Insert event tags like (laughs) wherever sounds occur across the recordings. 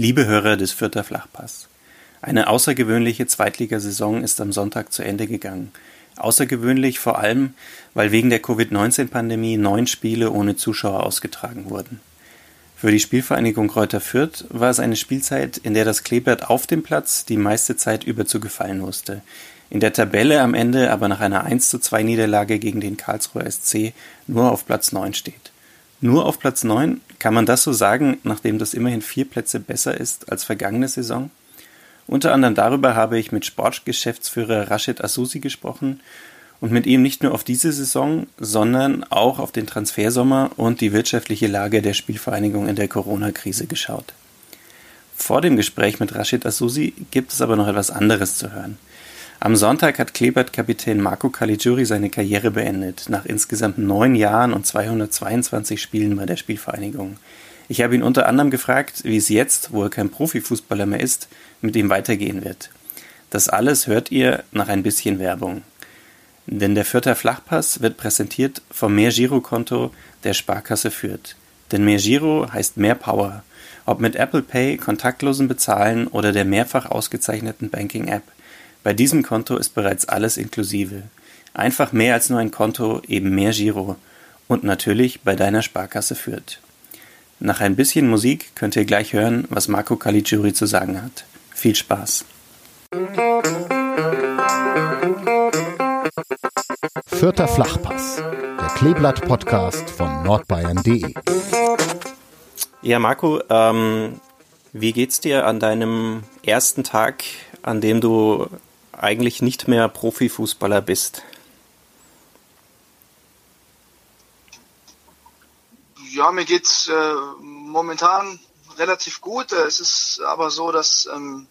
Liebe Hörer des Fürther Flachpass. Eine außergewöhnliche Zweitligasaison ist am Sonntag zu Ende gegangen. Außergewöhnlich vor allem, weil wegen der Covid-19-Pandemie neun Spiele ohne Zuschauer ausgetragen wurden. Für die Spielvereinigung Kräuter Fürth war es eine Spielzeit, in der das Kleeblatt auf dem Platz die meiste Zeit über zu gefallen wusste. In der Tabelle am Ende aber nach einer 1 zu 2 Niederlage gegen den Karlsruher SC nur auf Platz 9 steht. Nur auf Platz 9? Kann man das so sagen, nachdem das immerhin vier Plätze besser ist als vergangene Saison? Unter anderem darüber habe ich mit Sportgeschäftsführer Rashid Asusi gesprochen und mit ihm nicht nur auf diese Saison, sondern auch auf den Transfersommer und die wirtschaftliche Lage der Spielvereinigung in der Corona-Krise geschaut. Vor dem Gespräch mit Rashid Asusi gibt es aber noch etwas anderes zu hören. Am Sonntag hat Klebert-Kapitän Marco Caligiuri seine Karriere beendet, nach insgesamt neun Jahren und 222 Spielen bei der Spielvereinigung. Ich habe ihn unter anderem gefragt, wie es jetzt, wo er kein Profifußballer mehr ist, mit ihm weitergehen wird. Das alles hört ihr nach ein bisschen Werbung. Denn der Fürther Flachpass wird präsentiert vom Mehrgirokonto der Sparkasse Fürth. Denn Mehrgiro heißt mehr Power. Ob mit Apple Pay, kontaktlosen Bezahlen oder der mehrfach ausgezeichneten Banking-App. Bei diesem Konto ist bereits alles inklusive. Einfach mehr als nur ein Konto, eben mehr Giro. Und natürlich bei deiner Sparkasse führt. Nach ein bisschen Musik könnt ihr gleich hören, was Marco Caligiuri zu sagen hat. Viel Spaß! Vierter Flachpass, der Kleeblatt-Podcast von nordbayern.de. Ja, Marco, ähm, wie geht's dir an deinem ersten Tag, an dem du eigentlich nicht mehr Profifußballer bist? Ja, mir geht's äh, momentan relativ gut. Es ist aber so, dass, ähm,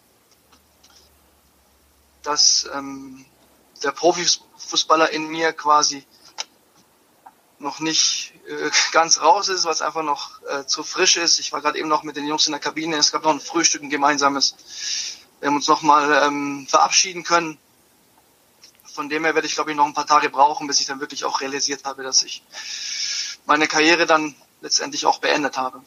dass ähm, der Profifußballer in mir quasi noch nicht äh, (laughs) ganz raus ist, was einfach noch äh, zu frisch ist. Ich war gerade eben noch mit den Jungs in der Kabine. Es gab noch ein Frühstück, ein gemeinsames wir haben uns nochmal ähm, verabschieden können. Von dem her werde ich, glaube ich, noch ein paar Tage brauchen, bis ich dann wirklich auch realisiert habe, dass ich meine Karriere dann letztendlich auch beendet habe.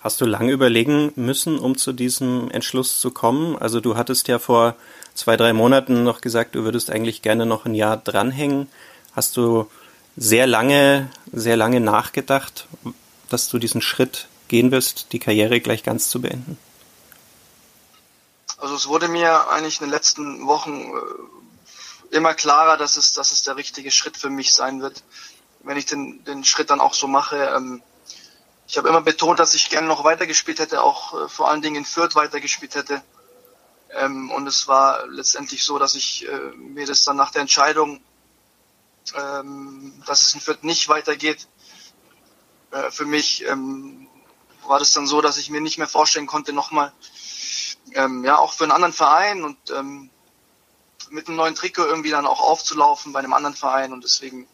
Hast du lange überlegen müssen, um zu diesem Entschluss zu kommen? Also du hattest ja vor zwei, drei Monaten noch gesagt, du würdest eigentlich gerne noch ein Jahr dranhängen. Hast du sehr lange, sehr lange nachgedacht, dass du diesen Schritt gehen wirst, die Karriere gleich ganz zu beenden? Also es wurde mir eigentlich in den letzten Wochen äh, immer klarer, dass es, dass es der richtige Schritt für mich sein wird, wenn ich den, den Schritt dann auch so mache. Ähm, ich habe immer betont, dass ich gerne noch weitergespielt hätte, auch äh, vor allen Dingen in Fürth weitergespielt hätte. Ähm, und es war letztendlich so, dass ich äh, mir das dann nach der Entscheidung, ähm, dass es in Fürth nicht weitergeht, für mich war das dann so, dass ich mir nicht mehr vorstellen konnte, nochmal ähm, ja auch für einen anderen Verein und ähm, mit einem neuen Trikot irgendwie dann auch aufzulaufen bei einem anderen Verein und deswegen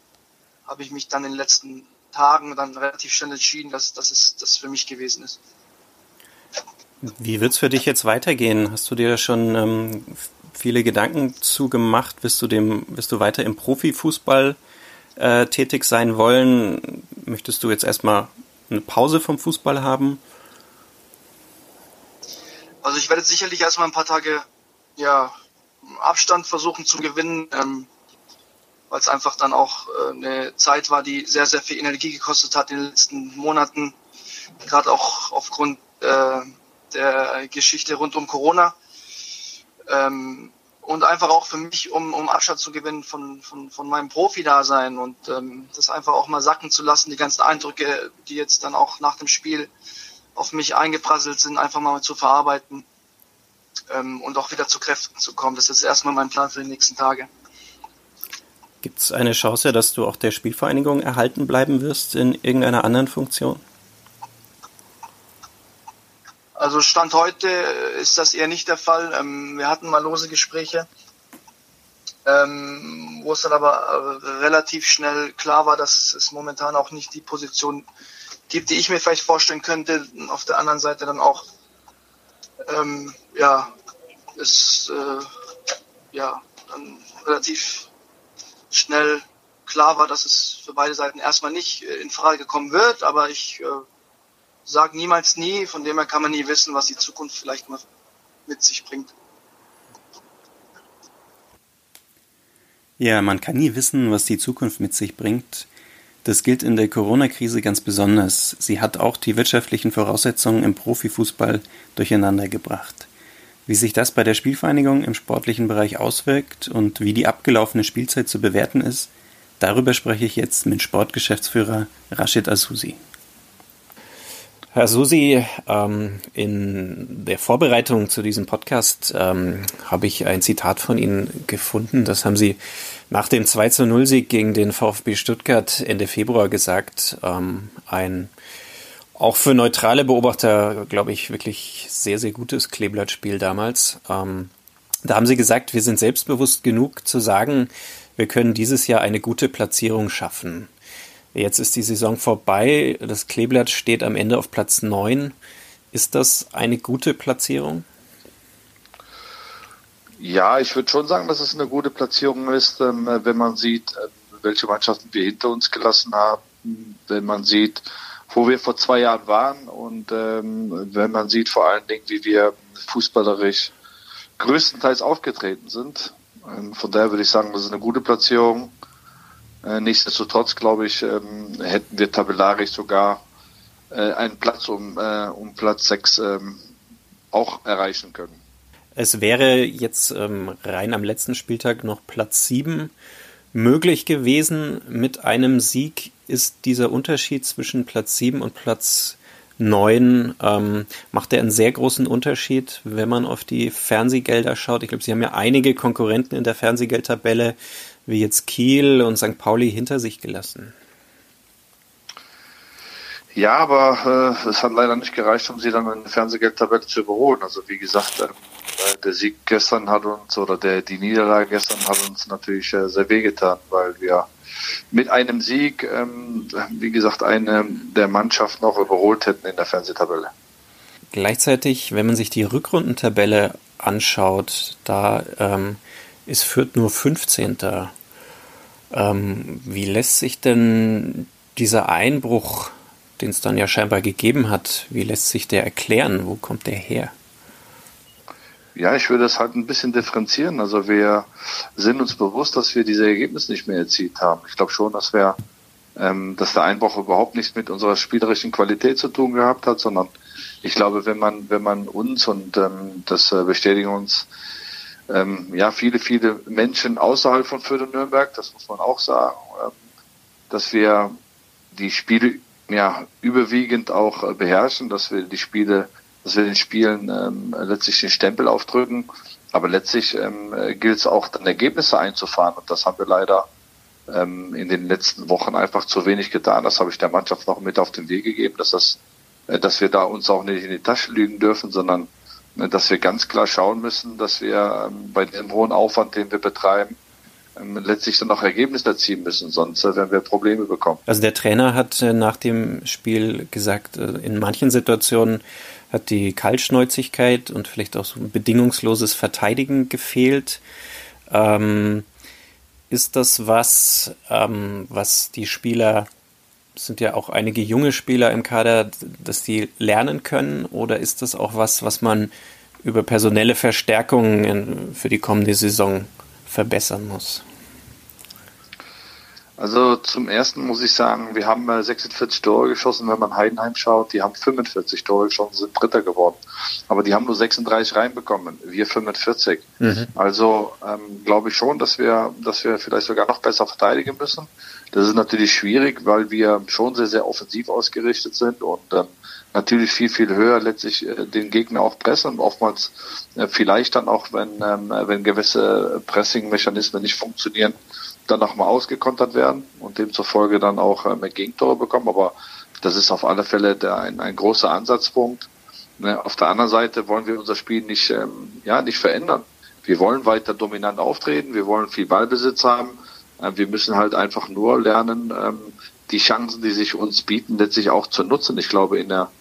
habe ich mich dann in den letzten Tagen dann relativ schnell entschieden, dass, dass es das für mich gewesen ist. Wie wird es für dich jetzt weitergehen? Hast du dir da schon ähm, viele Gedanken zugemacht? Wirst du dem, wirst du weiter im Profifußball äh, tätig sein wollen? Möchtest du jetzt erstmal eine Pause vom Fußball haben? Also ich werde sicherlich erstmal ein paar Tage ja, Abstand versuchen zu gewinnen, ähm, weil es einfach dann auch äh, eine Zeit war, die sehr, sehr viel Energie gekostet hat in den letzten Monaten, gerade auch aufgrund äh, der Geschichte rund um Corona. Ähm, und einfach auch für mich, um, um Abstand zu gewinnen von, von, von meinem Profi-Dasein und ähm, das einfach auch mal sacken zu lassen, die ganzen Eindrücke, die jetzt dann auch nach dem Spiel auf mich eingeprasselt sind, einfach mal zu verarbeiten ähm, und auch wieder zu Kräften zu kommen. Das ist erstmal mein Plan für die nächsten Tage. Gibt es eine Chance, dass du auch der Spielvereinigung erhalten bleiben wirst in irgendeiner anderen Funktion? Also Stand heute ist das eher nicht der Fall. Ähm, wir hatten mal lose Gespräche, ähm, wo es dann aber äh, relativ schnell klar war, dass es momentan auch nicht die Position gibt, die ich mir vielleicht vorstellen könnte. Auf der anderen Seite dann auch, ähm, ja, ist äh, ja dann relativ schnell klar war, dass es für beide Seiten erstmal nicht äh, in Frage kommen wird, aber ich äh, sag niemals nie, von dem her kann man nie wissen, was die Zukunft vielleicht mal mit sich bringt. Ja, man kann nie wissen, was die Zukunft mit sich bringt. Das gilt in der Corona-Krise ganz besonders. Sie hat auch die wirtschaftlichen Voraussetzungen im Profifußball durcheinander gebracht. Wie sich das bei der Spielvereinigung im sportlichen Bereich auswirkt und wie die abgelaufene Spielzeit zu bewerten ist, darüber spreche ich jetzt mit Sportgeschäftsführer Rashid Asusi. Herr Susi, ähm, in der Vorbereitung zu diesem Podcast ähm, habe ich ein Zitat von Ihnen gefunden. Das haben Sie nach dem 2 zu 0 Sieg gegen den VfB Stuttgart Ende Februar gesagt. Ähm, ein auch für neutrale Beobachter, glaube ich, wirklich sehr, sehr gutes Kleeblattspiel damals. Ähm, da haben Sie gesagt, wir sind selbstbewusst genug zu sagen, wir können dieses Jahr eine gute Platzierung schaffen. Jetzt ist die Saison vorbei. Das Kleeblatt steht am Ende auf Platz 9. Ist das eine gute Platzierung? Ja, ich würde schon sagen, dass es eine gute Platzierung ist, ähm, wenn man sieht, äh, welche Mannschaften wir hinter uns gelassen haben, wenn man sieht, wo wir vor zwei Jahren waren und ähm, wenn man sieht vor allen Dingen, wie wir fußballerisch größtenteils aufgetreten sind. Ähm, von daher würde ich sagen, das ist eine gute Platzierung. Äh, nichtsdestotrotz, glaube ich, ähm, hätten wir tabellarisch sogar äh, einen Platz um, äh, um Platz 6 ähm, auch erreichen können. Es wäre jetzt ähm, rein am letzten Spieltag noch Platz 7 möglich gewesen. Mit einem Sieg ist dieser Unterschied zwischen Platz 7 und Platz 9, ähm, macht er einen sehr großen Unterschied, wenn man auf die Fernsehgelder schaut. Ich glaube, Sie haben ja einige Konkurrenten in der Fernsehgeldtabelle wie jetzt Kiel und St. Pauli hinter sich gelassen. Ja, aber äh, es hat leider nicht gereicht, um sie dann in der Fernsehgeldtabelle zu überholen. Also wie gesagt, äh, der Sieg gestern hat uns oder der die Niederlage gestern hat uns natürlich äh, sehr wehgetan, weil wir mit einem Sieg, ähm, wie gesagt, eine der Mannschaften auch überholt hätten in der Fernsehtabelle. Gleichzeitig, wenn man sich die Rückrundentabelle anschaut, da ähm, ist Fürth nur 15. Ähm, wie lässt sich denn dieser Einbruch, den es dann ja scheinbar gegeben hat, wie lässt sich der erklären? Wo kommt der her? Ja, ich würde es halt ein bisschen differenzieren. Also wir sind uns bewusst, dass wir diese Ergebnisse nicht mehr erzielt haben. Ich glaube schon, dass wir, ähm, dass der Einbruch überhaupt nichts mit unserer spielerischen Qualität zu tun gehabt hat, sondern ich glaube, wenn man, wenn man uns und ähm, das äh, bestätigen uns ähm, ja, viele, viele Menschen außerhalb von Fürth und Nürnberg, das muss man auch sagen, ähm, dass wir die Spiele ja überwiegend auch äh, beherrschen, dass wir die Spiele, dass wir den Spielen ähm, letztlich den Stempel aufdrücken. Aber letztlich ähm, gilt es auch dann Ergebnisse einzufahren und das haben wir leider ähm, in den letzten Wochen einfach zu wenig getan. Das habe ich der Mannschaft noch mit auf den Weg gegeben, dass das, äh, dass wir da uns auch nicht in die Tasche lügen dürfen, sondern dass wir ganz klar schauen müssen, dass wir ähm, bei dem hohen Aufwand, den wir betreiben, ähm, letztlich dann auch Ergebnisse erzielen müssen, sonst äh, werden wir Probleme bekommen. Also der Trainer hat äh, nach dem Spiel gesagt, äh, in manchen Situationen hat die Kaltschnäuzigkeit und vielleicht auch so ein bedingungsloses Verteidigen gefehlt. Ähm, ist das was, ähm, was die Spieler sind ja auch einige junge Spieler im Kader, dass die lernen können? Oder ist das auch was, was man über personelle Verstärkungen für die kommende Saison verbessern muss? Also zum ersten muss ich sagen, wir haben 46 Tore geschossen, wenn man Heidenheim schaut, die haben 45 Tore geschossen, sind Dritter geworden. Aber die haben nur 36 reinbekommen, wir 45. Mhm. Also ähm, glaube ich schon, dass wir, dass wir vielleicht sogar noch besser verteidigen müssen. Das ist natürlich schwierig, weil wir schon sehr, sehr offensiv ausgerichtet sind und ähm, natürlich viel, viel höher letztlich äh, den Gegner auch pressen und oftmals äh, vielleicht dann auch, wenn, ähm, wenn gewisse Pressing-Mechanismen nicht funktionieren, dann nochmal ausgekontert werden und demzufolge dann auch ähm, Gegentore bekommen. Aber das ist auf alle Fälle der, ein, ein großer Ansatzpunkt. Ne? Auf der anderen Seite wollen wir unser Spiel nicht, ähm, ja, nicht verändern. Wir wollen weiter dominant auftreten, wir wollen viel Ballbesitz haben, wir müssen halt einfach nur lernen, ähm, die Chancen, die sich uns bieten, letztlich auch zu nutzen. Ich glaube, in der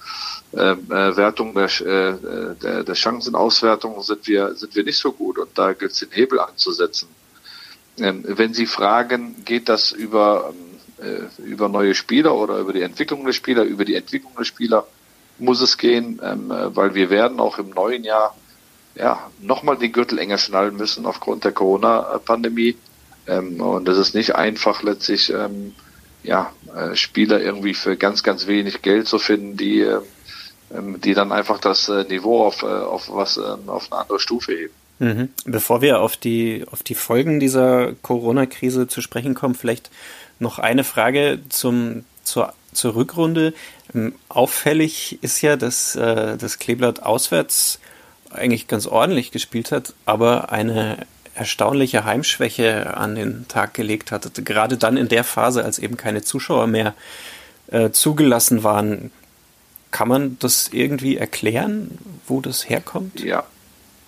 äh, äh Wertung der, äh, der, der Chancenauswertung sind wir, sind wir nicht so gut und da gilt es den Hebel anzusetzen. Ähm, wenn Sie fragen, geht das über, äh, über neue Spieler oder über die Entwicklung der Spieler, über die Entwicklung der Spieler, muss es gehen, ähm, äh, weil wir werden auch im neuen Jahr ja, nochmal den Gürtel enger schnallen müssen aufgrund der Corona-Pandemie. Ähm, und es ist nicht einfach letztlich, ähm, ja, äh, Spieler irgendwie für ganz, ganz wenig Geld zu finden, die, äh, die dann einfach das äh, Niveau auf, äh, auf was, ähm, auf eine andere Stufe heben. Mhm. Bevor wir auf die, auf die Folgen dieser Corona-Krise zu sprechen kommen, vielleicht noch eine Frage zum, zur, zur Rückrunde. Ähm, auffällig ist ja, dass äh, das Kleeblatt auswärts eigentlich ganz ordentlich gespielt hat, aber eine erstaunliche Heimschwäche an den Tag gelegt hat. Gerade dann in der Phase, als eben keine Zuschauer mehr äh, zugelassen waren. Kann man das irgendwie erklären, wo das herkommt? Ja,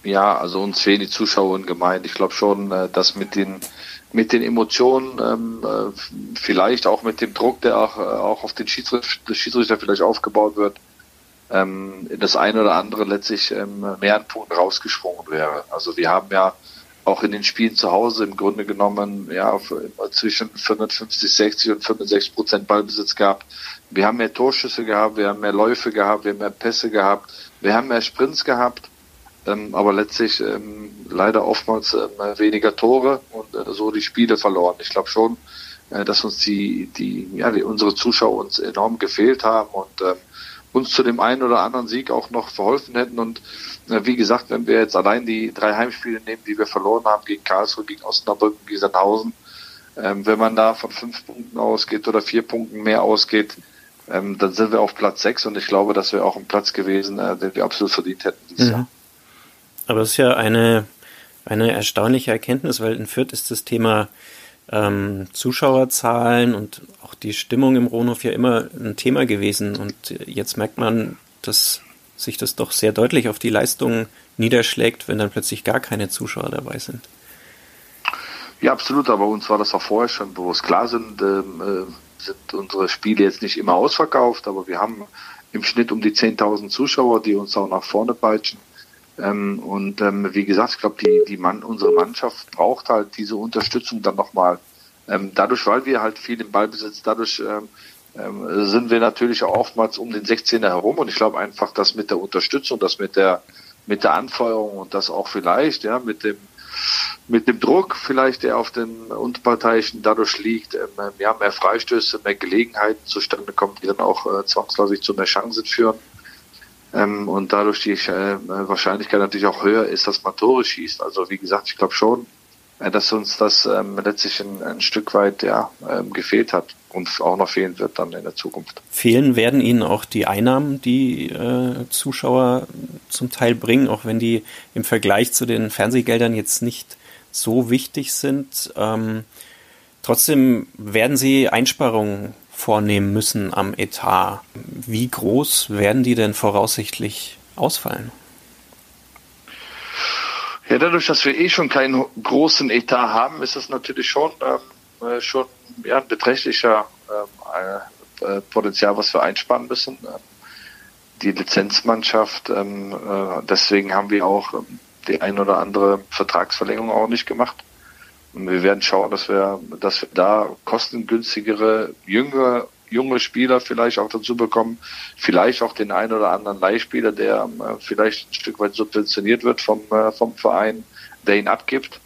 ja, also uns fehlen die Zuschauer gemeint. Ich glaube schon, äh, dass mit den mit den Emotionen, ähm, äh, vielleicht auch mit dem Druck, der auch, äh, auch auf den Schiedsrichter, Schiedsrichter vielleicht aufgebaut wird, ähm, das eine oder andere letztlich ähm, mehr an Punkten rausgesprungen wäre. Also wir haben ja auch in den Spielen zu Hause im Grunde genommen ja zwischen 55, 60 und 65 Prozent Ballbesitz gehabt. Wir haben mehr Torschüsse gehabt, wir haben mehr Läufe gehabt, wir haben mehr Pässe gehabt, wir haben mehr Sprints gehabt, ähm, aber letztlich ähm, leider oftmals ähm, weniger Tore und äh, so die Spiele verloren. Ich glaube schon, äh, dass uns die, die, ja, die, unsere Zuschauer uns enorm gefehlt haben und äh, uns zu dem einen oder anderen Sieg auch noch verholfen hätten. Und äh, wie gesagt, wenn wir jetzt allein die drei Heimspiele nehmen, die wir verloren haben gegen Karlsruhe, gegen Osnabrück, gegen Sandhausen, ähm, wenn man da von fünf Punkten ausgeht oder vier Punkten mehr ausgeht, ähm, dann sind wir auf Platz sechs und ich glaube, das wäre auch ein Platz gewesen, äh, den wir absolut verdient hätten dieses mhm. Jahr. Aber es ist ja eine, eine erstaunliche Erkenntnis, weil in Fürth ist das Thema ähm, Zuschauerzahlen und auch die Stimmung im Rohnhof ja immer ein Thema gewesen. Und jetzt merkt man, dass sich das doch sehr deutlich auf die Leistung niederschlägt, wenn dann plötzlich gar keine Zuschauer dabei sind. Ja, absolut, aber uns war das auch vorher schon bewusst. Klar sind, ähm, äh, sind unsere Spiele jetzt nicht immer ausverkauft, aber wir haben im Schnitt um die 10.000 Zuschauer, die uns auch nach vorne peitschen. Ähm, und ähm, wie gesagt, ich glaube, die, die Mann, unsere Mannschaft braucht halt diese Unterstützung dann nochmal. Ähm, dadurch, weil wir halt viel im Ballbesitz, dadurch ähm, ähm, sind wir natürlich auch oftmals um den 16er herum. Und ich glaube einfach, dass mit der Unterstützung, das mit der mit der Anfeuerung und das auch vielleicht, ja, mit dem mit dem Druck vielleicht, der auf den Unparteiischen dadurch liegt, ähm, ja, mehr Freistöße, mehr Gelegenheiten zustande kommen, die dann auch äh, zwangsläufig zu mehr Chancen führen ähm, und dadurch die äh, Wahrscheinlichkeit natürlich auch höher ist, dass man Tore schießt. Also wie gesagt, ich glaube schon, äh, dass uns das ähm, letztlich ein, ein, Stück weit ja, ähm, gefehlt hat und auch noch fehlen wird dann in der Zukunft. Fehlen werden Ihnen auch die Einnahmen, die äh, Zuschauer zum Teil bringen, auch wenn die im Vergleich zu den Fernsehgeldern jetzt nicht so wichtig sind. Ähm, trotzdem werden Sie Einsparungen vornehmen müssen am Etat. Wie groß werden die denn voraussichtlich ausfallen? Ja, dadurch, dass wir eh schon keinen großen Etat haben, ist das natürlich schon, ähm, äh, schon ja, ein beträchtlicher ähm, äh, Potenzial, was wir einsparen müssen. Ähm, die Lizenzmannschaft, ähm, äh, deswegen haben wir auch ähm, die ein oder andere Vertragsverlängerung auch nicht gemacht. Wir werden schauen, dass wir, dass wir da kostengünstigere, jüngere, junge Spieler vielleicht auch dazu bekommen. Vielleicht auch den einen oder anderen Leihspieler, der äh, vielleicht ein Stück weit subventioniert wird vom, äh, vom Verein, der ihn abgibt.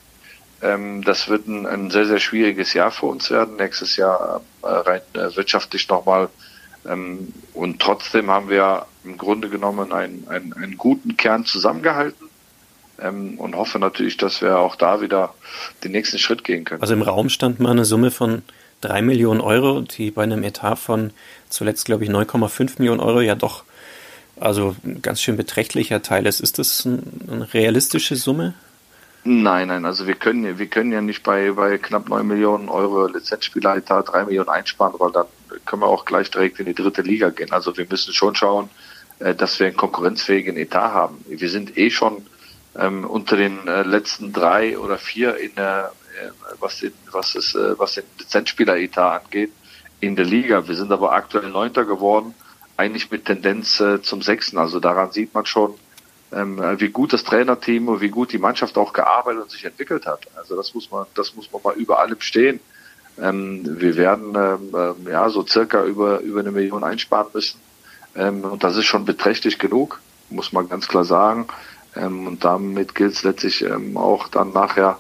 Ähm, das wird ein, ein, sehr, sehr schwieriges Jahr für uns werden. Nächstes Jahr äh, rein äh, wirtschaftlich nochmal. Ähm, und trotzdem haben wir im Grunde genommen einen, einen, einen guten Kern zusammengehalten ähm, und hoffe natürlich, dass wir auch da wieder den nächsten Schritt gehen können. Also im Raum stand mal eine Summe von drei Millionen Euro, die bei einem Etat von zuletzt, glaube ich, 9,5 Millionen Euro ja doch also ein ganz schön beträchtlicher Teil ist. Ist das ein, eine realistische Summe? Nein, nein, also wir können, wir können ja nicht bei, bei knapp 9 Millionen Euro Lizenzspieleretat 3 Millionen einsparen, weil dann können wir auch gleich direkt in die dritte Liga gehen. Also wir müssen schon schauen, äh, dass wir einen konkurrenzfähigen Etat haben. Wir sind eh schon ähm, unter den äh, letzten drei oder vier in der, äh, was, den, was, ist, äh, was den Lizenzspieler-Etat angeht, in der Liga. Wir sind aber aktuell Neunter geworden, eigentlich mit Tendenz äh, zum Sechsten. Also daran sieht man schon, ähm, wie gut das Trainerteam und wie gut die Mannschaft auch gearbeitet und sich entwickelt hat. Also das muss man, das muss man mal über allem stehen. Ähm, wir werden ähm, ähm ja so circa über über eine Million einsparen müssen Ähm, und das ist schon beträchtlich genug, muss man ganz klar sagen. Ähm, und damit gilt es letztlich ähm, auch dann nachher,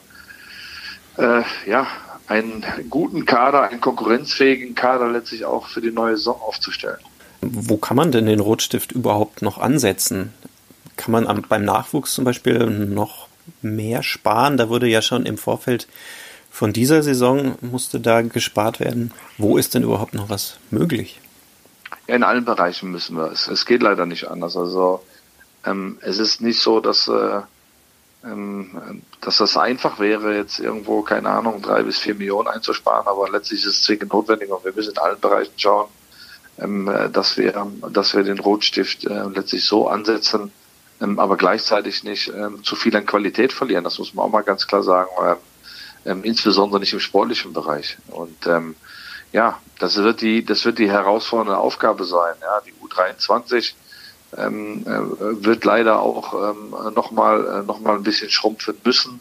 äh, ja, einen guten Kader, einen konkurrenzfähigen Kader letztlich auch für die neue Saison aufzustellen. Wo kann man denn den Rotstift überhaupt noch ansetzen? Kann man am, beim Nachwuchs zum Beispiel noch mehr sparen? Da wurde ja schon im Vorfeld von dieser Saison musste da gespart werden. Wo ist denn überhaupt noch was möglich? Ja, in allen Bereichen müssen wir es. Es geht leider nicht anders. Also ähm, es ist nicht so, dass, äh, ähm, dass das einfach wäre, jetzt irgendwo, keine Ahnung, drei bis vier Millionen einzusparen, aber letztlich ist es zwingend notwendig und wir müssen in allen Bereichen schauen, ähm, äh, dass wir, dass wir den Rotstift äh, letztlich so ansetzen, ähm, aber gleichzeitig nicht ähm, zu viel an Qualität verlieren. Das muss man auch mal ganz klar sagen, ähm, insbesondere nicht im sportlichen Bereich. Und ähm, ja, das wird die, das wird die herausfordernde Aufgabe sein. Ja, die U23 ähm, äh, wird leider auch ähm, nochmal äh, noch mal ein bisschen schrumpfen müssen.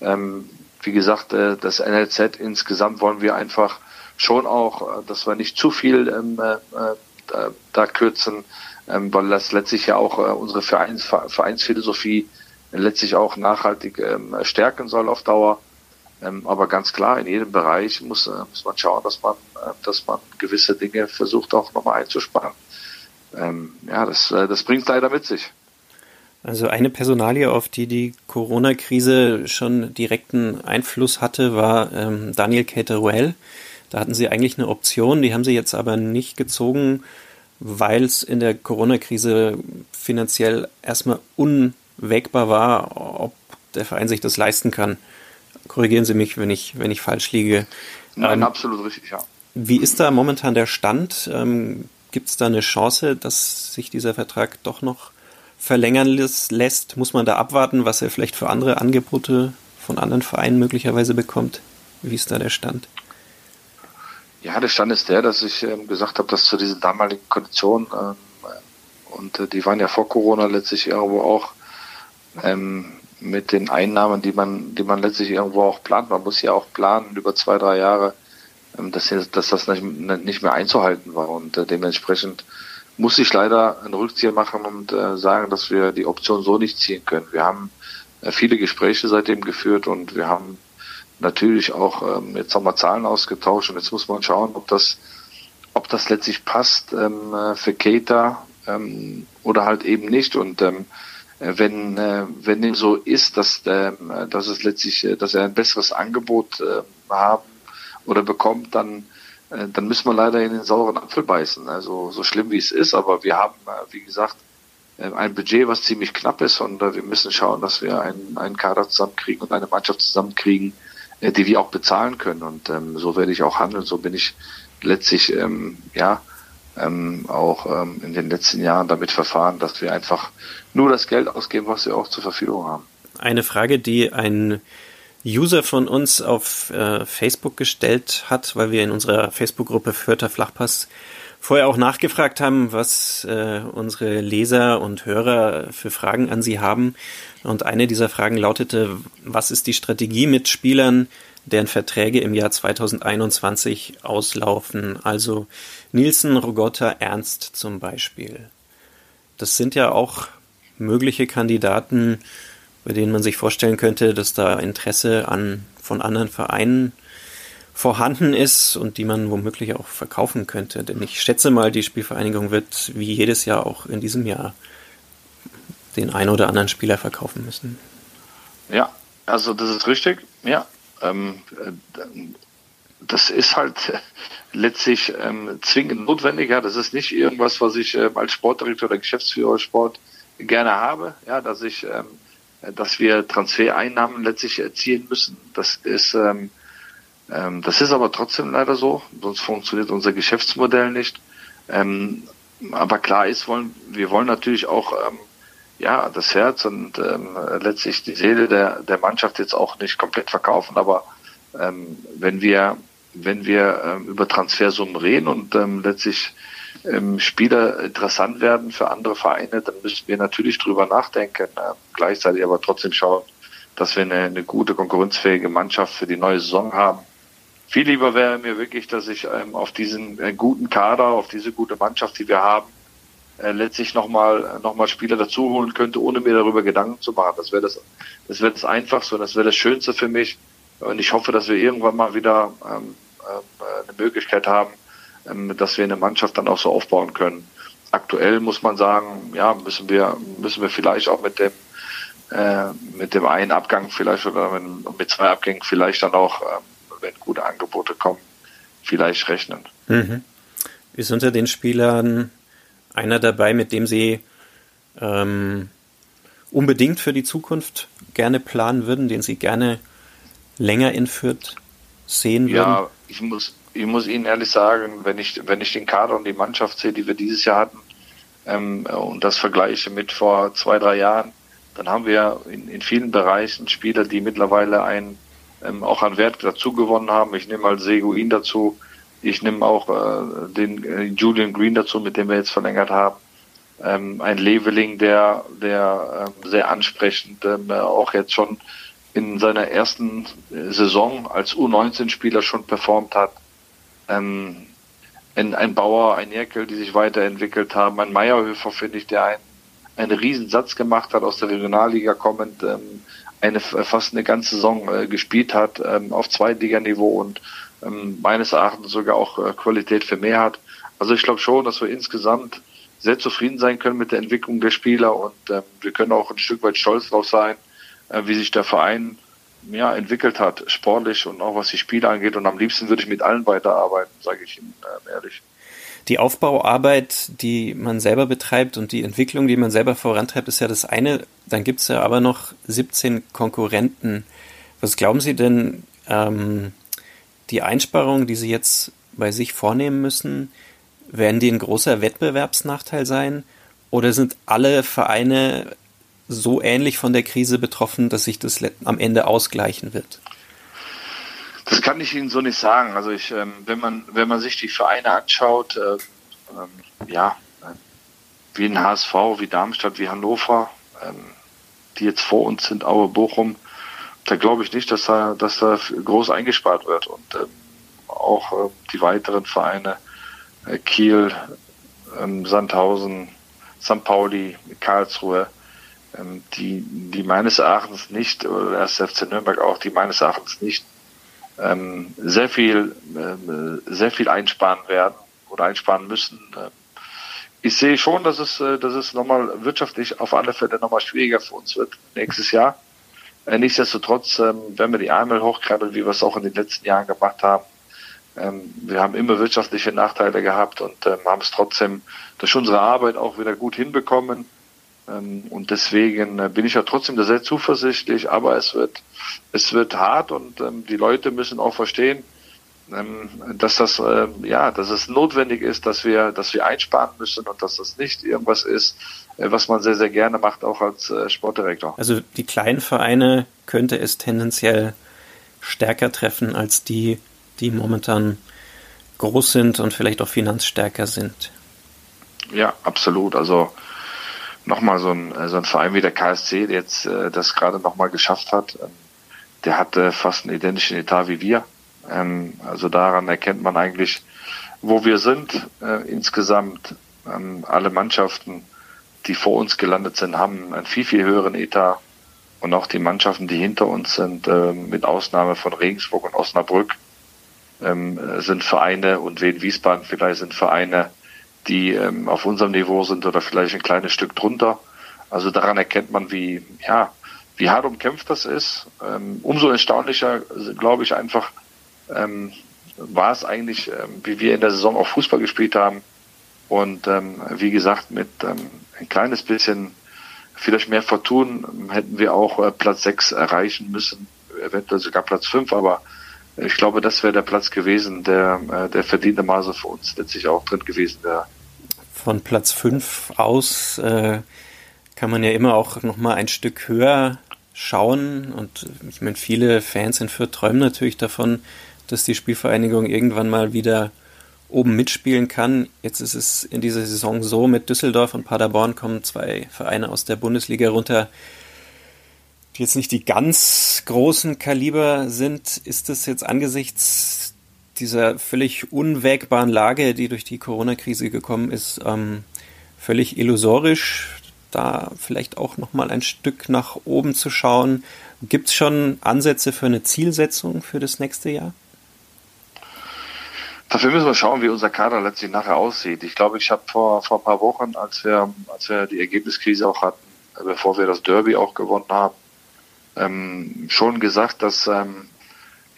Ähm, wie gesagt, äh, das NLZ insgesamt wollen wir einfach schon auch, äh, dass wir nicht zu viel ähm, äh, da, da kürzen, ähm, weil das letztlich ja auch unsere Vereins, Vereinsphilosophie letztlich auch nachhaltig ähm, stärken soll auf Dauer. Ähm, aber ganz klar, in jedem Bereich muss, muss man schauen, dass man, dass man gewisse Dinge versucht auch nochmal einzusparen. Ähm, ja, das, äh, das bringt leider mit sich. Also eine Personalie, auf die die Corona-Krise schon direkten Einfluss hatte, war ähm, Daniel Cateruel. Da hatten sie eigentlich eine Option, die haben sie jetzt aber nicht gezogen, weil es in der Corona-Krise finanziell erstmal unwägbar war, ob der Verein sich das leisten kann. Korrigieren Sie mich, wenn ich, wenn ich falsch liege. Nein, ähm, absolut richtig, ja. Wie ist da momentan der Stand? Ähm, Gibt es da eine Chance, dass sich dieser Vertrag doch noch verlängern lässt? Muss man da abwarten, was er vielleicht für andere Angebote von anderen Vereinen möglicherweise bekommt? Wie ist da der Stand? Ja, der Stand ist der, dass ich ähm, gesagt habe, dass zu diesen damaligen Konditionen, ähm, und äh, die waren ja vor Corona letztlich irgendwo auch ähm, mit den Einnahmen, die man, die man letztlich irgendwo auch plant. Man muss ja auch planen über zwei, drei Jahre, dass, dass das nicht mehr einzuhalten war. Und äh, dementsprechend muss ich leider einen Rückzieher machen und äh, sagen, dass wir die Option so nicht ziehen können. Wir haben äh, viele Gespräche seitdem geführt und wir haben natürlich auch ähm, jetzt nochmal Zahlen ausgetauscht und jetzt muss man schauen, ob das, ob das letztlich passt ähm, für Keita ähm, oder halt eben nicht. Und ähm, wenn, wenn dem so ist, dass, dass es letztlich, dass er ein besseres Angebot haben oder bekommt, dann, äh, dann müssen wir leider in den sauren Apfel beißen. Also so schlimm wie es ist, aber wir haben, äh, wie gesagt, äh, ein Budget, was ziemlich knapp ist und wir müssen schauen, dass wir einen, einen Kader zusammenkriegen und eine Mannschaft zusammenkriegen, die wir auch bezahlen können. Und ähm, so werde ich auch handeln. So bin ich letztlich ähm, ja ähm, auch ähm, in den letzten Jahren damit verfahren, dass wir einfach nur das Geld ausgeben, was wir auch zur Verfügung haben. Eine Frage, die ein User von uns auf äh, Facebook gestellt hat, weil wir in unserer Facebook-Gruppe Förter Flachpass vorher auch nachgefragt haben, was äh, unsere Leser und Hörer für Fragen an sie haben. Und eine dieser Fragen lautete, was ist die Strategie mit Spielern, deren Verträge im Jahr 2021 auslaufen? Also Nielsen, Rogotta, Ernst zum Beispiel. Das sind ja auch mögliche Kandidaten, bei denen man sich vorstellen könnte, dass da Interesse an von anderen Vereinen vorhanden ist und die man womöglich auch verkaufen könnte. Denn ich schätze mal, die Spielvereinigung wird wie jedes Jahr auch in diesem Jahr den einen oder anderen Spieler verkaufen müssen. Ja, also das ist richtig. Ja, ähm, äh, das ist halt letztlich ähm, zwingend notwendig. Ja, das ist nicht irgendwas, was ich ähm, als Sportdirektor oder Geschäftsführer Sport gerne habe. Ja, dass ich, ähm, dass wir Transfereinnahmen letztlich erzielen müssen. Das ist, ähm, ähm, das ist aber trotzdem leider so. Sonst funktioniert unser Geschäftsmodell nicht. Ähm, aber klar ist, wollen wir wollen natürlich auch ähm, ja das Herz und ähm, letztlich die Seele der der Mannschaft jetzt auch nicht komplett verkaufen. Aber ähm, wenn wir wenn wir ähm, über Transfersummen reden und ähm, letztlich ähm, Spieler interessant werden für andere Vereine, dann müssen wir natürlich drüber nachdenken, äh, gleichzeitig aber trotzdem schauen, dass wir eine, eine gute, konkurrenzfähige Mannschaft für die neue Saison haben. Viel lieber wäre mir wirklich, dass ich ähm, auf diesen äh, guten Kader, auf diese gute Mannschaft, die wir haben, äh, letztlich nochmal noch mal Spieler dazu holen könnte, ohne mir darüber Gedanken zu machen. Das wäre das, das wäre das Einfachste und das wäre das Schönste für mich. Und ich hoffe, dass wir irgendwann mal wieder ähm, äh, eine Möglichkeit haben, ähm, dass wir eine Mannschaft dann auch so aufbauen können. Aktuell muss man sagen, ja, müssen wir, müssen wir vielleicht auch mit dem äh, mit dem einen Abgang vielleicht oder mit, mit zwei Abgängen vielleicht dann auch, ähm, wenn gute Angebote kommen, vielleicht rechnen. Mhm. Ist unter den Spielern einer dabei, mit dem Sie ähm, unbedingt für die Zukunft gerne planen würden, den Sie gerne länger in Fürth sehen würden? Ja, ich muss, ich muss Ihnen ehrlich sagen, wenn ich, wenn ich den Kader und die Mannschaft sehe, die wir dieses Jahr hatten, ähm, und das vergleiche mit vor zwei, drei Jahren, dann haben wir in, in vielen Bereichen Spieler, die mittlerweile ein, ähm, auch an Wert dazu gewonnen haben. Ich nehme mal Seguin dazu, ich nehme auch äh, den äh, Julian Green dazu, mit dem wir jetzt verlängert haben. Ähm, ein Leveling, der, der ähm, sehr ansprechend ähm, auch jetzt schon in seiner ersten äh, Saison als U19-Spieler schon performt hat. Ähm, ein, ein Bauer, ein Jerkel, die sich weiterentwickelt haben. Ein Meierhöfer, finde ich, der ein, einen Riesensatz gemacht hat, aus der Regionalliga kommend, ähm, eine fast eine ganze Saison äh, gespielt hat ähm, auf Zweitliganiveau und ähm, meines Erachtens sogar auch äh, Qualität für mehr hat. Also ich glaube schon, dass wir insgesamt sehr zufrieden sein können mit der Entwicklung der Spieler und äh, wir können auch ein Stück weit stolz drauf sein, äh, wie sich der Verein ja, entwickelt hat, sportlich und auch was die Spiele angeht. Und am liebsten würde ich mit allen weiterarbeiten, sage ich Ihnen äh, ehrlich. Die Aufbauarbeit, die man selber betreibt und die Entwicklung, die man selber vorantreibt, ist ja das eine. Dann gibt es ja aber noch 17 Konkurrenten. Was glauben Sie denn, ähm, die Einsparungen, die Sie jetzt bei sich vornehmen müssen, werden die ein großer Wettbewerbsnachteil sein? Oder sind alle Vereine so ähnlich von der Krise betroffen, dass sich das am Ende ausgleichen wird? Das kann ich Ihnen so nicht sagen. Also ich, ähm, wenn man wenn man sich die Vereine anschaut, äh, ähm, ja, wie ein HSV, wie Darmstadt, wie Hannover, ähm, die jetzt vor uns sind, Aue, Bochum, da glaube ich nicht, dass da, dass da groß eingespart wird. Und ähm, auch äh, die weiteren Vereine, äh, Kiel, Sandhausen, St. Pauli, Karlsruhe, die, die meines Erachtens nicht, oder erst FC Nürnberg auch, die meines Erachtens nicht ähm, sehr viel, äh, sehr viel einsparen werden oder einsparen müssen. Ähm, ich sehe schon, dass es, äh, dass es nochmal wirtschaftlich auf alle Fälle nochmal schwieriger für uns wird nächstes Jahr. Äh, nichtsdestotrotz, ähm, wenn wir die Ärmel hochkrabbeln, wie wir es auch in den letzten Jahren gemacht haben, ähm, wir haben immer wirtschaftliche Nachteile gehabt und ähm, haben es trotzdem durch unsere Arbeit auch wieder gut hinbekommen. Ähm, und deswegen äh, bin ich ja trotzdem sehr zuversichtlich, aber es wird, es wird hart und ähm, die Leute müssen auch verstehen, ähm, dass das, ja, dass es notwendig ist, dass wir, dass wir einsparen müssen und dass das nicht irgendwas ist, äh, was man sehr, sehr gerne macht, auch als äh, Sportdirektor. Also die kleinen Vereine könnte es tendenziell stärker treffen als die, die momentan groß sind und vielleicht auch finanzstärker sind. Ja, absolut. Also nochmal so ein, so ein Verein wie der KSC, der jetzt äh, das gerade nochmal geschafft hat, ähm, der hatte fast einen identischen Etat wie wir. Ähm, also daran erkennt man eigentlich, wo wir sind. Äh, insgesamt ähm, alle Mannschaften, die vor uns gelandet sind, haben einen viel, viel höheren Etat. Und auch die Mannschaften, die hinter uns sind, äh, mit Ausnahme von Regensburg und Osnabrück, ähm, sind Vereine und Wien Wiesbaden vielleicht sind Vereine, die ähm, auf unserem Niveau sind oder vielleicht ein kleines Stück drunter. Also daran erkennt man, wie, ja, wie hart umkämpft das ist. Ähm, umso erstaunlicher, glaube ich, einfach ähm, war es eigentlich, ähm, wie wir in der Saison auch Fußball gespielt haben. Und ähm, wie gesagt, mit ähm, ein kleines bisschen vielleicht mehr Fortun hätten wir auch äh, Platz 6 erreichen müssen, eventuell sogar Platz 5, aber ich glaube, das wäre der Platz gewesen, der, äh, der verdiente Maße für uns letztlich auch drin gewesen wäre von Platz 5 aus äh, kann man ja immer auch noch mal ein Stück höher schauen. Und ich meine, viele Fans in Fürth träumen natürlich davon, dass die Spielvereinigung irgendwann mal wieder oben mitspielen kann. Jetzt ist es in dieser Saison so, mit Düsseldorf und Paderborn kommen zwei Vereine aus der Bundesliga runter, die jetzt nicht die ganz großen Kaliber sind. Ist das jetzt angesichts dieser völlig unwägbaren Lage, die durch die Corona-Krise gekommen ist, ähm, völlig illusorisch, da vielleicht auch nochmal ein Stück nach oben zu schauen. Gibt es schon Ansätze für eine Zielsetzung für das nächste Jahr? Dafür müssen wir schauen, wie unser Kader letztlich nachher aussieht. Ich glaube, ich habe vor, vor ein paar Wochen, als wir, als wir die Ergebniskrise auch hatten, bevor wir das Derby auch gewonnen haben, ähm, schon gesagt, dass, ähm,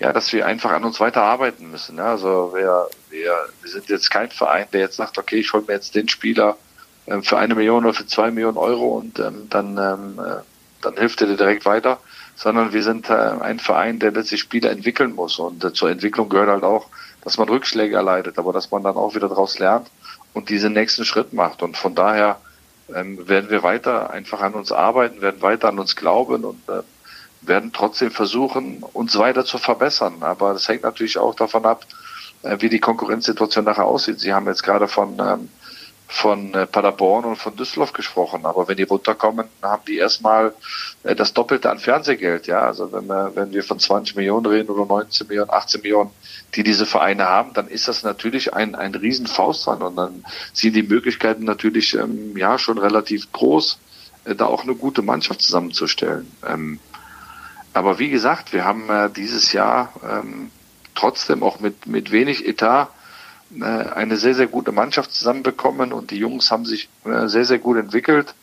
ja, dass wir einfach an uns weiter arbeiten müssen. Ja? Also wir, wir, wir sind jetzt kein Verein, der jetzt sagt, okay, ich hole mir jetzt den Spieler ähm, für eine Million oder für zwei Millionen Euro und ähm, dann, ähm, äh, dann hilft er dir direkt weiter, sondern wir sind äh, ein Verein, der letztlich Spieler entwickeln muss. Und äh, zur Entwicklung gehört halt auch, dass man Rückschläge erleidet, aber dass man dann auch wieder daraus lernt und diesen nächsten Schritt macht. Und von daher ähm, werden wir weiter einfach an uns arbeiten, werden weiter an uns glauben und äh, werden trotzdem versuchen, uns weiter zu verbessern. Aber das hängt natürlich auch davon ab, äh, wie die Konkurrenzsituation nachher aussieht. Sie haben jetzt gerade von ähm, von äh, Paderborn und von Düsseldorf gesprochen. Aber wenn die runterkommen, haben die erstmal äh, das Doppelte an Fernsehgeld. Ja, also wenn wir, wenn wir von 20 Millionen reden oder 19 Millionen, 18 Millionen, die diese Vereine haben, dann ist das natürlich ein, ein riesen dran. Und dann sind die Möglichkeiten natürlich, ähm, ja, schon relativ groß, da auch eine gute Mannschaft zusammenzustellen. Ähm, aber wie gesagt, wir haben äh, dieses Jahr ähm, trotzdem auch mit, mit wenig Etat äh, eine sehr, sehr gute Mannschaft zusammenbekommen und die Jungs haben sich äh, sehr, sehr gut entwickelt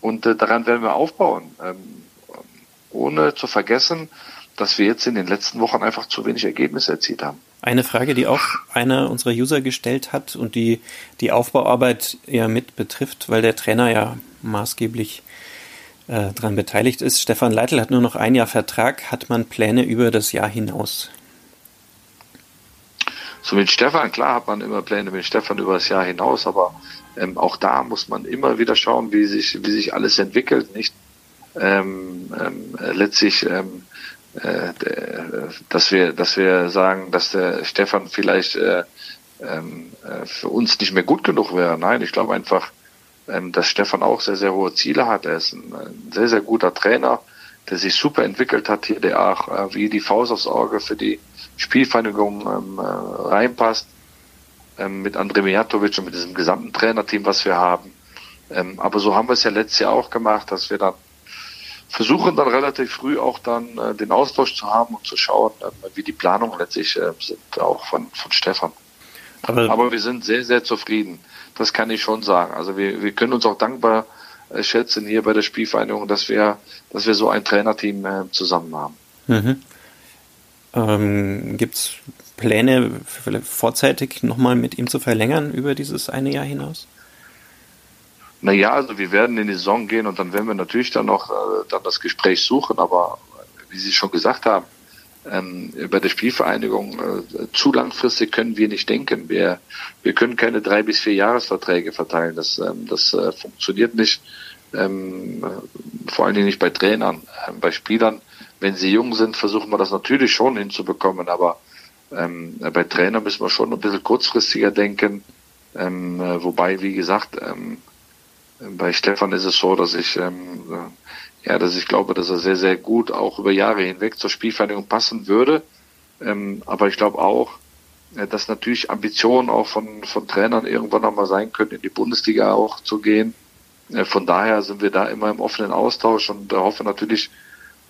und äh, daran werden wir aufbauen. Ähm, ohne zu vergessen, dass wir jetzt in den letzten Wochen einfach zu wenig Ergebnisse erzielt haben. Eine Frage, die auch einer unserer User gestellt hat und die die Aufbauarbeit ja mit betrifft, weil der Trainer ja maßgeblich äh, daran beteiligt ist. Stefan Leitl hat nur noch ein Jahr Vertrag. Hat man Pläne über das Jahr hinaus? So mit Stefan, klar hat man immer Pläne mit Stefan über das Jahr hinaus, aber ähm, auch da muss man immer wieder schauen, wie sich, wie sich alles entwickelt. Nicht ähm, ähm, letztlich, ähm, äh, dass wir, dass wir sagen, dass der Stefan vielleicht äh, ähm, äh, für uns nicht mehr gut genug wäre. Nein, ich glaube einfach, dass Stefan auch sehr, sehr hohe Ziele hat. Er ist ein, sehr, sehr guter Trainer, der sich super entwickelt hat hier, der auch äh, wie die Faust aufs Auge für die Spielvereinigung ähm, äh, reinpasst, ähm, mit Andrej Mijatovic und mit diesem gesamten Trainerteam, was wir haben. Ähm, aber so haben wir es ja letztes Jahr auch gemacht, dass wir dann versuchen dann relativ früh auch dann äh, den Austausch zu haben und zu schauen, wie die Planungen letztlich sind, auch von, von Stefan. Aber, aber, wir sind sehr, sehr zufrieden. Das kann ich schon sagen. Also wir, wir können uns auch dankbar äh, schätzen hier bei der Spielvereinigung, dass wir, dass wir so ein Trainerteam äh, zusammen haben. Mhm. Ähm, Gibt es Pläne, vorzeitig nochmal mit ihm zu verlängern über dieses eine Jahr hinaus? Naja, also wir werden in die Saison gehen und dann werden wir natürlich dann noch äh, dann das Gespräch suchen, aber wie Sie schon gesagt haben, ähm, bei der Spielvereinigung äh, zu langfristig können wir nicht denken. Wir, wir können keine drei bis vier Jahresverträge verteilen. Das, ähm, das äh, funktioniert nicht. Ähm, vor allen Dingen nicht bei Trainern. Ähm, bei Spielern wenn sie jung sind, versuchen wir das natürlich schon hinzubekommen, aber ähm, bei Trainer müssen wir schon ein bisschen kurzfristiger denken. Ähm, äh, wobei, wie gesagt, ähm, bei Stefan ist es so, dass ich ähm, äh, ja, dass ich glaube, dass er sehr, sehr gut auch über Jahre hinweg zur Spielvereinigung passen würde. Ähm, aber ich glaube auch, äh, dass natürlich Ambitionen auch von, von Trainern irgendwann nochmal sein können, in die Bundesliga auch zu gehen. Äh, von daher sind wir da immer im offenen Austausch und äh, hoffe natürlich,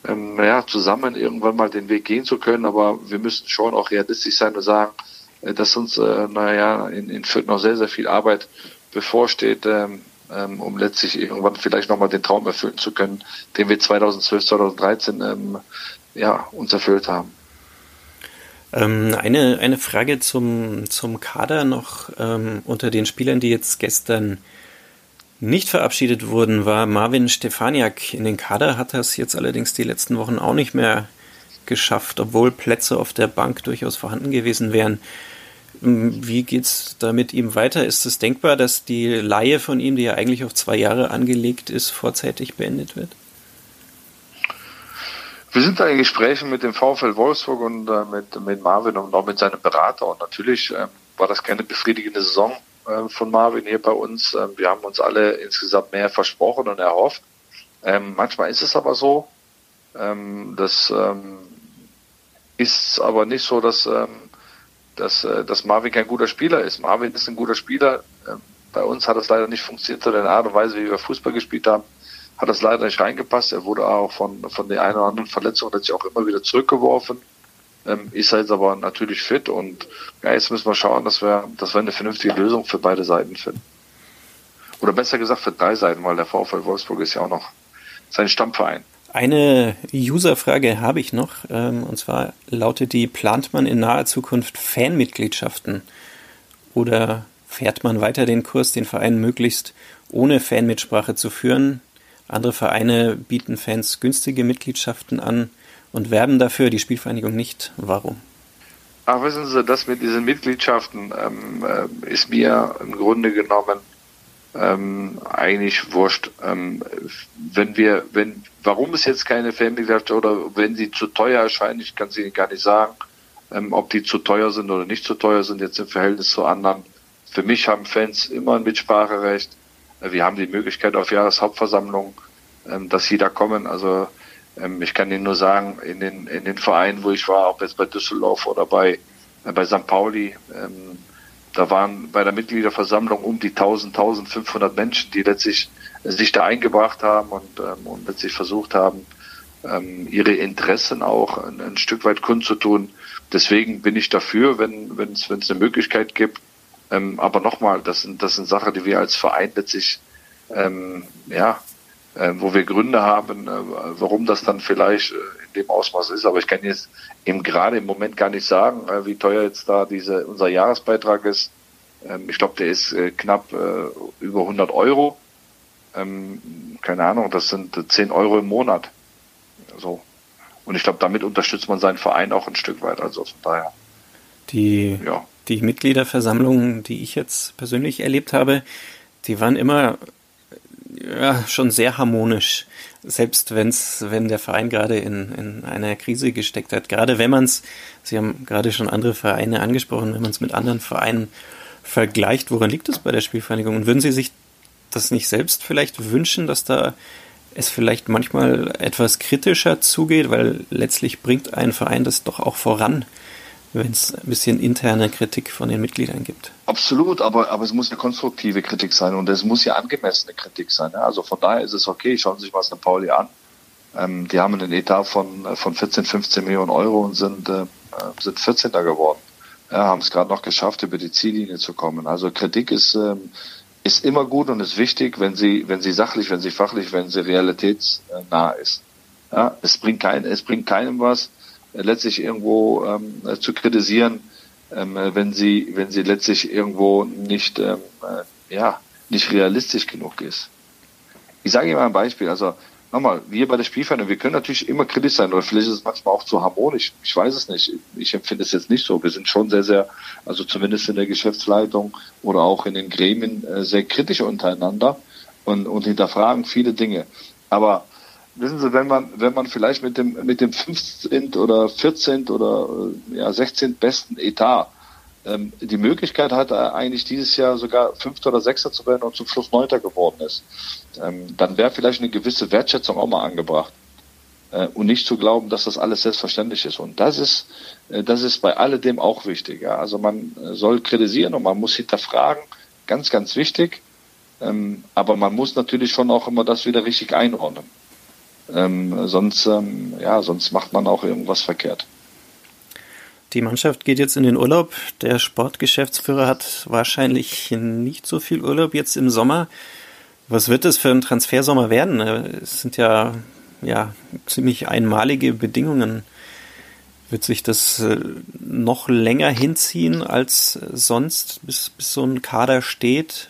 ähm, ja, zusammen irgendwann mal den Weg gehen zu können. Aber wir müssen schon auch realistisch sein und sagen, dass uns, äh, naja, in, in Fürth noch sehr, sehr viel Arbeit bevorsteht, ähm, ähm, um letztlich irgendwann vielleicht nochmal den Traum erfüllen zu können, den wir 2012, 2013 ähm, ja, uns erfüllt haben. Ähm, eine, eine Frage zum, zum Kader noch ähm, unter den Spielern, die jetzt gestern nicht verabschiedet wurden, war Marvin Stefaniak. In den Kader hat es jetzt allerdings die letzten Wochen auch nicht mehr geschafft, obwohl Plätze auf der Bank durchaus vorhanden gewesen wären. Ähm, wie geht's da mit ihm weiter? Ist es denkbar, dass die Laie von ihm, die ja eigentlich auf zwei Jahre angelegt ist, vorzeitig beendet wird? Wir sind da in Gesprächen mit dem VfL Wolfsburg und äh, mit, mit Marvin und auch mit seinem Berater. Und natürlich äh, war das keine befriedigende Saison äh, von Marvin hier bei uns. Ähm, wir haben uns alle insgesamt mehr versprochen und erhofft. Ähm, manchmal ist es aber so. Ähm, das ähm, ist aber nicht so, dass, ähm, dass, äh, dass Marvin kein guter Spieler ist. Marvin ist ein guter Spieler. Ähm, Bei uns hat es leider nicht funktioniert, in der Art und Weise, wie wir Fußball gespielt haben, hat das leider nicht reingepasst. Er wurde auch von, von der einen oder anderen Verletzung sich auch immer wieder zurückgeworfen. Ähm, ist jetzt aber natürlich fit und ja, jetzt müssen wir schauen, dass wir, dass wir eine vernünftige Lösung für beide Seiten finden. Oder besser gesagt für drei Seiten, weil der VfL Wolfsburg ist ja auch noch sein Stammverein. Eine Userfrage habe ich noch, ähm, und zwar lautet die, plant man in naher Zukunft Fanmitgliedschaften oder fährt man weiter den Kurs, den Verein möglichst ohne Fanmitsprache zu führen? Andere Vereine bieten Fans günstige Mitgliedschaften an und werben dafür, die Spielvereinigung nicht. Warum? Ach, wissen Sie, das mit diesen Mitgliedschaften ähm, äh, ist mir im Grunde genommen ähm, eigentlich wurscht. Ähm, wenn wir, wenn, warum es jetzt keine Fanmitgliedschaft oder wenn sie zu teuer erscheinen, ich kann es Ihnen gar nicht sagen, ähm, ob die zu teuer sind oder nicht zu teuer sind jetzt im Verhältnis zu anderen. Für mich haben Fans immer ein Mitspracherecht. Äh, wir haben die Möglichkeit auf Jahreshauptversammlungen, ähm, dass sie da kommen. Also ähm, ich kann Ihnen nur sagen, in den, in den Vereinen, wo ich war, ob jetzt bei Düsseldorf oder bei, äh, bei St. Pauli, ähm, da waren bei der Mitgliederversammlung um die 1000, 1500 Menschen, die letztlich sich da eingebracht haben und, ähm, und letztlich versucht haben, ähm, ihre Interessen auch ein, ein, Stück weit kundzutun. Deswegen bin ich dafür, wenn wenn es eine Möglichkeit gibt. Ähm, aber nochmal, das sind das sind Sachen, die wir als Verein letztlich ähm, ja, wo wir Gründe haben, äh, warum das dann vielleicht äh, in dem Ausmaß ist. Aber ich kann jetzt eben gerade im Moment gar nicht sagen, äh, wie teuer jetzt da diese unser Jahresbeitrag ist. Ähm, ich glaube, der ist äh, knapp äh, über 100 Euro. Ähm, keine Ahnung, das sind 10 Euro im Monat. So. Und ich glaube, damit unterstützt man seinen Verein auch ein Stück weit. Also von daher. Die, ja. die Mitgliederversammlungen, die ich jetzt persönlich erlebt habe, die waren immer ja, schon sehr harmonisch. Selbst wenn's, wenn der Verein gerade in, in einer Krise gesteckt hat. Gerade wenn man es, Sie haben gerade schon andere Vereine angesprochen, wenn man es mit anderen Vereinen vergleicht, woran liegt es bei der Spielvereinigung? Und würden Sie sich das nicht selbst vielleicht wünschen, dass da es vielleicht manchmal etwas kritischer zugeht, weil letztlich bringt ein Verein das doch auch voran, wenn es ein bisschen interne Kritik von den Mitgliedern gibt. Absolut, aber, aber es muss eine konstruktive Kritik sein und es muss ja angemessene Kritik sein. Ja? Also von daher ist es okay, schauen Sie sich mal St. Pauli an. Ähm, die haben einen Etat von, von 14, 15 Millionen Euro und sind, äh, sind 14. geworden. Ja, haben es gerade noch geschafft, über die Ziellinie zu kommen. Also Kritik ist, ähm, ist immer gut und ist wichtig, wenn sie, wenn sie sachlich, wenn sie fachlich, wenn sie realitätsnah ist. Ja, es bringt kein, es bringt keinem was, letztlich irgendwo ähm, zu kritisieren, ähm, wenn sie, wenn sie letztlich irgendwo nicht, ähm, äh, ja, nicht realistisch genug ist. Ich sage Ihnen mal ein Beispiel. Also nochmal, wir bei der Spielvereinigung, wir können natürlich immer kritisch sein, oder vielleicht ist es manchmal auch zu harmonisch. Ich weiß es nicht. Ich empfinde es jetzt nicht so. Wir sind schon sehr, sehr, also zumindest in der Geschäftsleitung oder auch in den Gremien äh, sehr kritisch untereinander und, und hinterfragen viele Dinge. Aber wissen Sie, wenn man, wenn man vielleicht mit dem, mit dem 15. oder 14. oder äh, ja, 16. besten Etat ähm, die Möglichkeit hat, eigentlich dieses Jahr sogar Fünfter oder Sechster zu werden und zum Schluss Neunter geworden ist, ähm, dann wäre vielleicht eine gewisse Wertschätzung auch mal angebracht. Äh, und nicht zu glauben, dass das alles selbstverständlich ist. Und das ist, äh, das ist bei alledem auch wichtig. Ja? Also man äh, soll kritisieren und man muss hinterfragen, ganz, ganz wichtig. Ähm, aber man muss natürlich schon auch immer das wieder richtig einordnen. Ähm, sonst, ähm, ja, sonst macht man auch irgendwas verkehrt. Die Mannschaft geht jetzt in den Urlaub. Der Sportgeschäftsführer hat wahrscheinlich nicht so viel Urlaub jetzt im Sommer. Was wird das für ein Transfersommer werden? Es sind ja, ja ziemlich einmalige Bedingungen. Wird sich das äh, noch länger hinziehen als sonst, bis, bis so ein Kader steht?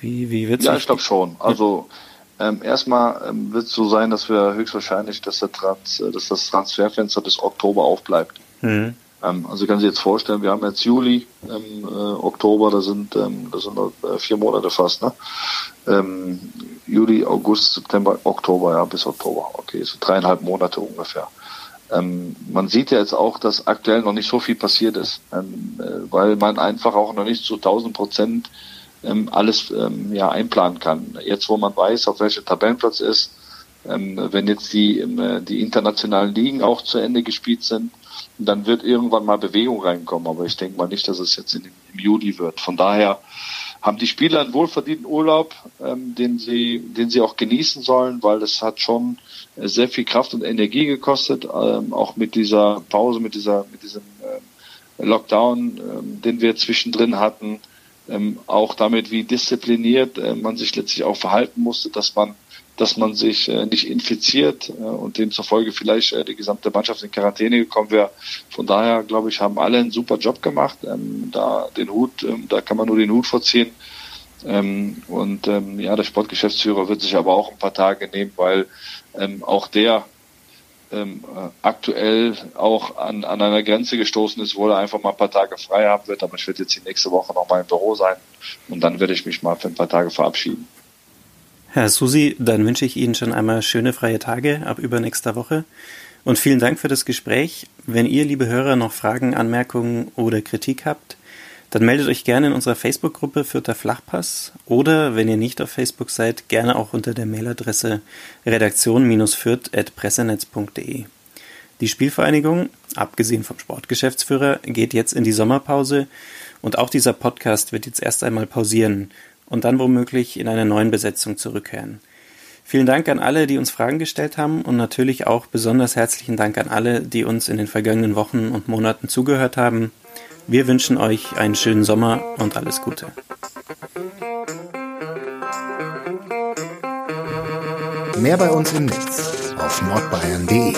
Wie, wie wird Ja, ich glaube schon. Also ähm, erstmal ähm, wird es so sein, dass wir höchstwahrscheinlich, dass, Trans, äh, dass das Transferfenster bis Oktober aufbleibt. Mhm. Ähm, also können Sie jetzt vorstellen, wir haben jetzt Juli, ähm, äh, Oktober, da sind, ähm, das sind äh, vier Monate fast, ne? Ähm, Juli, August, September, Oktober, ja, bis Oktober. Okay, so dreieinhalb Monate ungefähr. Ähm, man sieht ja jetzt auch, dass aktuell noch nicht so viel passiert ist, ähm, äh, weil man einfach auch noch nicht zu 1000 Prozent ähm, alles ähm, ja einplanen kann. Jetzt, wo man weiß, auf welchem Tabellenplatz ist, ähm, wenn jetzt die, äh, die internationalen Ligen auch zu Ende gespielt sind, dann wird irgendwann mal Bewegung reinkommen. Aber ich denke mal nicht, dass es jetzt in, im Juli wird. Von daher haben die Spieler einen wohlverdienten Urlaub, ähm, den sie, den sie auch genießen sollen, weil das hat schon sehr viel Kraft und Energie gekostet, ähm, auch mit dieser Pause, mit dieser, mit diesem äh, Lockdown, ähm, den wir zwischendrin hatten, ähm, auch damit, wie diszipliniert äh, man sich letztlich auch verhalten musste, dass man dass man sich äh, nicht infiziert äh, und demzufolge vielleicht äh, die gesamte Mannschaft in Quarantäne gekommen wäre. Von daher, glaube ich, haben alle einen super Job gemacht. Ähm, da den Hut, ähm, da kann man nur den Hut vorziehen. Ähm, und ähm, ja, der Sportgeschäftsführer wird sich aber auch ein paar Tage nehmen, weil ähm, auch der ähm, äh, aktuell auch an, an einer Grenze gestoßen ist, wo er einfach mal ein paar Tage frei haben wird. Aber ich werde jetzt die nächste Woche noch mal im Büro sein und dann werde ich mich mal für ein paar Tage verabschieden. Herr Susi, dann wünsche ich Ihnen schon einmal schöne freie Tage ab übernächster Woche. Und vielen Dank für das Gespräch. Wenn ihr, liebe Hörer, noch Fragen, Anmerkungen oder Kritik habt, dann meldet euch gerne in unserer Facebook-Gruppe Vierter Flachpass oder, wenn ihr nicht auf Facebook seid, gerne auch unter der Mailadresse redaktion-fürth.pressenetz.de. Die Spielvereinigung, abgesehen vom Sportgeschäftsführer, geht jetzt in die Sommerpause und auch dieser Podcast wird jetzt erst einmal pausieren und dann womöglich in einer neuen Besetzung zurückkehren. Vielen Dank an alle, die uns Fragen gestellt haben und natürlich auch besonders herzlichen Dank an alle, die uns in den vergangenen Wochen und Monaten zugehört haben. Wir wünschen euch einen schönen Sommer und alles Gute. Mehr bei uns im Netz auf nordbayern.de